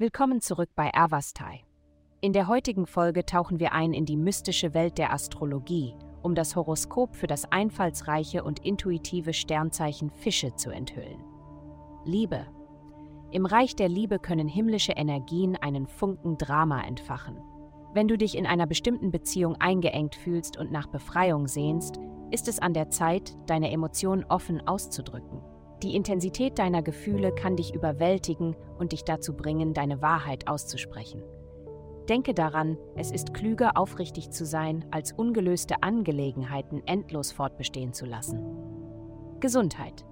Willkommen zurück bei Avastai. In der heutigen Folge tauchen wir ein in die mystische Welt der Astrologie, um das Horoskop für das einfallsreiche und intuitive Sternzeichen Fische zu enthüllen. Liebe. Im Reich der Liebe können himmlische Energien einen Funken Drama entfachen. Wenn du dich in einer bestimmten Beziehung eingeengt fühlst und nach Befreiung sehnst, ist es an der Zeit, deine Emotionen offen auszudrücken. Die Intensität deiner Gefühle kann dich überwältigen und dich dazu bringen, deine Wahrheit auszusprechen. Denke daran, es ist klüger, aufrichtig zu sein, als ungelöste Angelegenheiten endlos fortbestehen zu lassen. Gesundheit.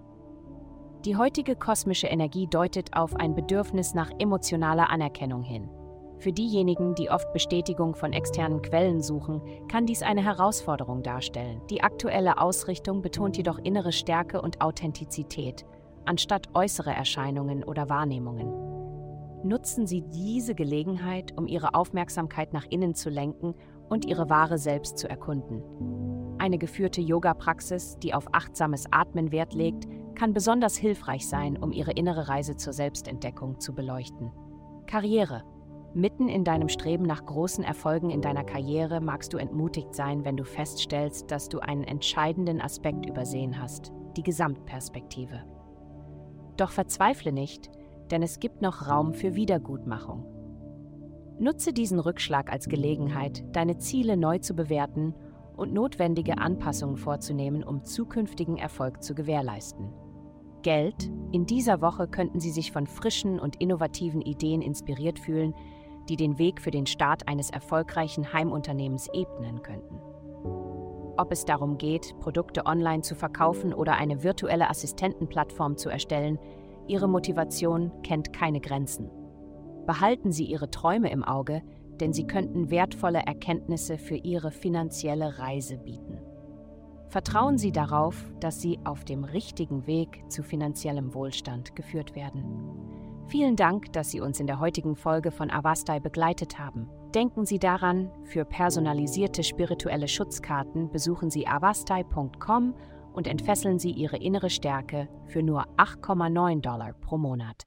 Die heutige kosmische Energie deutet auf ein Bedürfnis nach emotionaler Anerkennung hin. Für diejenigen, die oft Bestätigung von externen Quellen suchen, kann dies eine Herausforderung darstellen. Die aktuelle Ausrichtung betont jedoch innere Stärke und Authentizität, anstatt äußere Erscheinungen oder Wahrnehmungen. Nutzen Sie diese Gelegenheit, um Ihre Aufmerksamkeit nach innen zu lenken und Ihre wahre Selbst zu erkunden. Eine geführte Yoga-Praxis, die auf achtsames Atmen Wert legt, kann besonders hilfreich sein, um Ihre innere Reise zur Selbstentdeckung zu beleuchten. Karriere Mitten in deinem Streben nach großen Erfolgen in deiner Karriere magst du entmutigt sein, wenn du feststellst, dass du einen entscheidenden Aspekt übersehen hast, die Gesamtperspektive. Doch verzweifle nicht, denn es gibt noch Raum für Wiedergutmachung. Nutze diesen Rückschlag als Gelegenheit, deine Ziele neu zu bewerten und notwendige Anpassungen vorzunehmen, um zukünftigen Erfolg zu gewährleisten. Geld, in dieser Woche könnten Sie sich von frischen und innovativen Ideen inspiriert fühlen, die den Weg für den Start eines erfolgreichen Heimunternehmens ebnen könnten. Ob es darum geht, Produkte online zu verkaufen oder eine virtuelle Assistentenplattform zu erstellen, Ihre Motivation kennt keine Grenzen. Behalten Sie Ihre Träume im Auge, denn sie könnten wertvolle Erkenntnisse für Ihre finanzielle Reise bieten. Vertrauen Sie darauf, dass Sie auf dem richtigen Weg zu finanziellem Wohlstand geführt werden. Vielen Dank, dass Sie uns in der heutigen Folge von Avastai begleitet haben. Denken Sie daran, für personalisierte spirituelle Schutzkarten besuchen Sie avastai.com und entfesseln Sie Ihre innere Stärke für nur 8,9 Dollar pro Monat.